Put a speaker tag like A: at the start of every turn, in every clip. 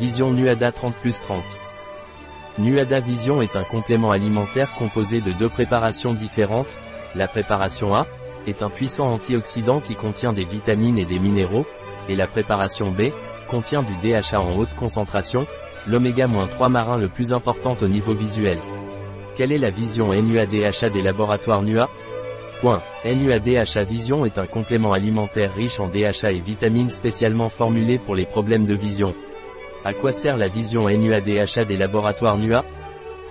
A: Vision Nuada 30 plus 30. Nuada Vision est un complément alimentaire composé de deux préparations différentes. La préparation A est un puissant antioxydant qui contient des vitamines et des minéraux, et la préparation B contient du DHA en haute concentration, l'oméga-3 marin le plus important au niveau visuel. Quelle est la vision NUADHA des laboratoires NUA Point. NUADHA Vision est un complément alimentaire riche en DHA et vitamines spécialement formulé pour les problèmes de vision. À quoi sert la vision NUADHA des laboratoires NUA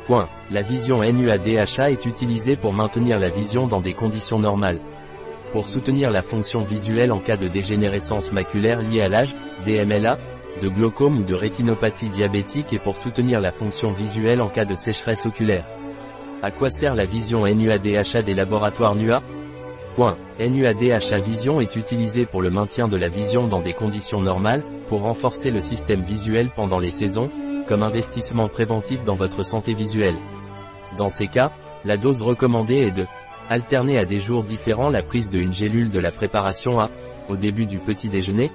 A: Point. La vision NUADHA est utilisée pour maintenir la vision dans des conditions normales. Pour soutenir la fonction visuelle en cas de dégénérescence maculaire liée à l'âge, DMLA, de glaucome ou de rétinopathie diabétique et pour soutenir la fonction visuelle en cas de sécheresse oculaire. À quoi sert la vision NUADHA des laboratoires NUA Point. NUADHA Vision est utilisé pour le maintien de la vision dans des conditions normales, pour renforcer le système visuel pendant les saisons, comme investissement préventif dans votre santé visuelle. Dans ces cas, la dose recommandée est de alterner à des jours différents la prise de une gélule de la préparation A, au début du petit déjeuner,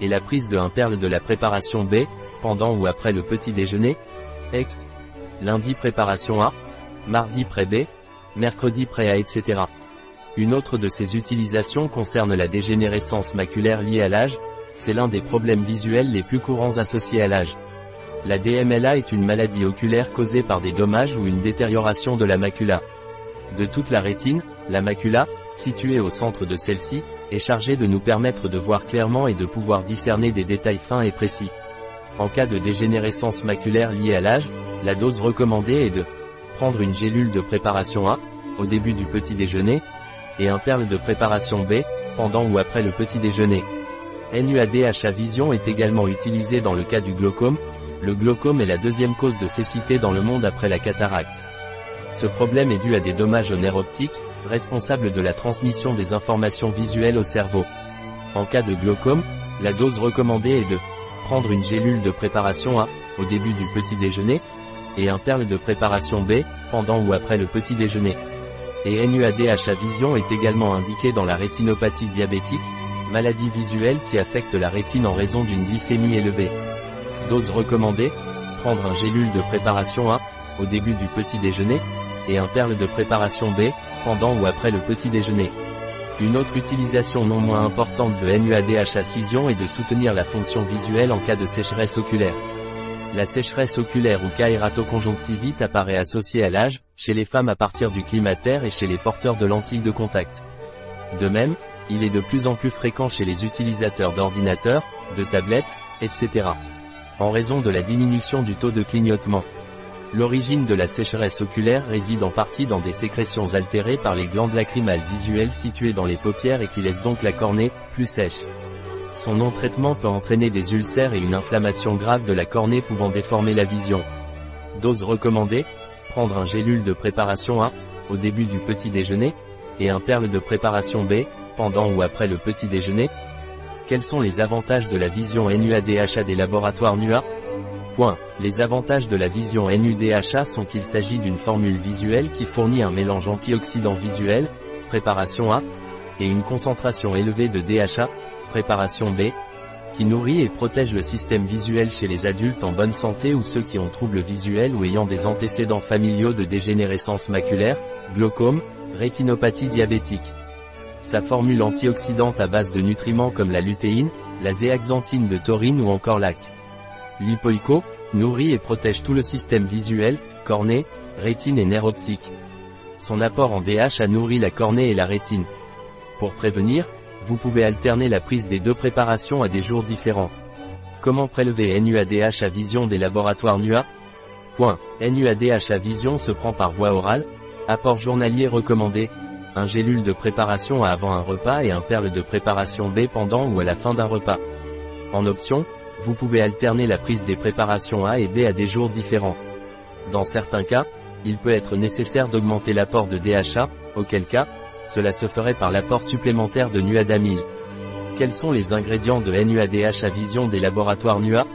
A: et la prise de un perle de la préparation B, pendant ou après le petit déjeuner, ex, lundi préparation A, mardi pré-B, mercredi pré-A etc. Une autre de ces utilisations concerne la dégénérescence maculaire liée à l'âge, c'est l'un des problèmes visuels les plus courants associés à l'âge. La DMLA est une maladie oculaire causée par des dommages ou une détérioration de la macula. De toute la rétine, la macula, située au centre de celle-ci, est chargée de nous permettre de voir clairement et de pouvoir discerner des détails fins et précis. En cas de dégénérescence maculaire liée à l'âge, la dose recommandée est de prendre une gélule de préparation A, au début du petit déjeuner, et un perle de préparation B, pendant ou après le petit déjeuner. NUADHA Vision est également utilisé dans le cas du glaucome, le glaucome est la deuxième cause de cécité dans le monde après la cataracte. Ce problème est dû à des dommages au nerf optique, responsables de la transmission des informations visuelles au cerveau. En cas de glaucome, la dose recommandée est de prendre une gélule de préparation A, au début du petit déjeuner, et un perle de préparation B, pendant ou après le petit déjeuner. Et NUADHA Vision est également indiqué dans la rétinopathie diabétique, maladie visuelle qui affecte la rétine en raison d'une glycémie élevée. Dose recommandée, prendre un gélule de préparation A, au début du petit déjeuner, et un perle de préparation B, pendant ou après le petit déjeuner. Une autre utilisation non moins importante de NUADHA Vision est de soutenir la fonction visuelle en cas de sécheresse oculaire. La sécheresse oculaire ou kératoconjonctivite apparaît associée à l'âge, chez les femmes à partir du climateur et chez les porteurs de lentilles de contact. De même, il est de plus en plus fréquent chez les utilisateurs d'ordinateurs, de tablettes, etc. En raison de la diminution du taux de clignotement. L'origine de la sécheresse oculaire réside en partie dans des sécrétions altérées par les glandes lacrymales visuelles situées dans les paupières et qui laissent donc la cornée, plus sèche. Son non-traitement peut entraîner des ulcères et une inflammation grave de la cornée pouvant déformer la vision. Dose recommandée, prendre un gélule de préparation A, au début du petit déjeuner, et un perle de préparation B, pendant ou après le petit déjeuner. Quels sont les avantages de la vision NUADHA des laboratoires NUA Point. Les avantages de la vision NUDHA sont qu'il s'agit d'une formule visuelle qui fournit un mélange antioxydant visuel, préparation A, et une concentration élevée de DHA, préparation B, qui nourrit et protège le système visuel chez les adultes en bonne santé ou ceux qui ont troubles visuels ou ayant des antécédents familiaux de dégénérescence maculaire, glaucome, rétinopathie diabétique. Sa formule antioxydante à base de nutriments comme la lutéine, la zéaxanthine de taurine ou encore l'AC. Lipoico, nourrit et protège tout le système visuel, cornée, rétine et nerf optique. Son apport en DH a nourri la cornée et la rétine. Pour prévenir, vous pouvez alterner la prise des deux préparations à des jours différents. Comment prélever NUADH à vision des laboratoires NUA Point. NUADH à vision se prend par voie orale. Apport journalier recommandé. Un gélule de préparation à avant un repas et un perle de préparation B pendant ou à la fin d'un repas. En option, vous pouvez alterner la prise des préparations A et B à des jours différents. Dans certains cas, il peut être nécessaire d'augmenter l'apport de DHA, auquel cas, cela se ferait par l'apport supplémentaire de nuadamine. Quels sont les ingrédients de NUADH à vision des laboratoires NUA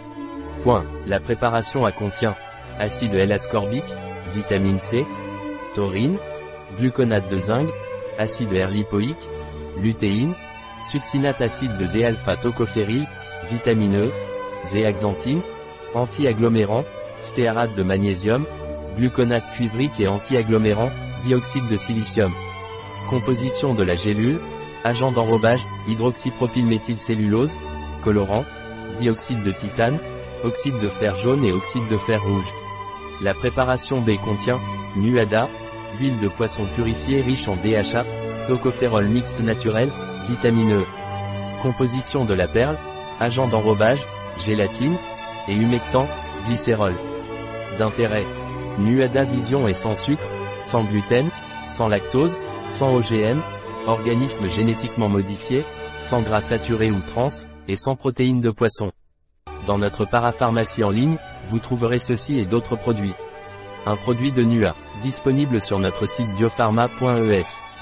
A: Point. La préparation A contient acide L-ascorbique, vitamine C, taurine, gluconate de zinc, acide R-lipoïque, lutéine, succinate acide de D-alpha tocophéryl, vitamine E, zéaxanthine, anti-agglomérant, stéarate de magnésium, gluconate cuivrique et anti-agglomérant, dioxyde de silicium. Composition de la gélule, agent d'enrobage, hydroxypropylméthylcellulose, colorant, dioxyde de titane, oxyde de fer jaune et oxyde de fer rouge. La préparation B contient, nuada, huile de poisson purifiée riche en DHA, tocophérol mixte naturel, vitamine E. Composition de la perle, agent d'enrobage, gélatine, et humectant, glycérol. D'intérêt. Nuada Vision est sans sucre, sans gluten, sans lactose, sans OGM, organisme génétiquement modifié, sans gras saturé ou trans, et sans protéines de poisson. Dans notre parapharmacie en ligne, vous trouverez ceci et d'autres produits. Un produit de NUA, disponible sur notre site biopharma.es.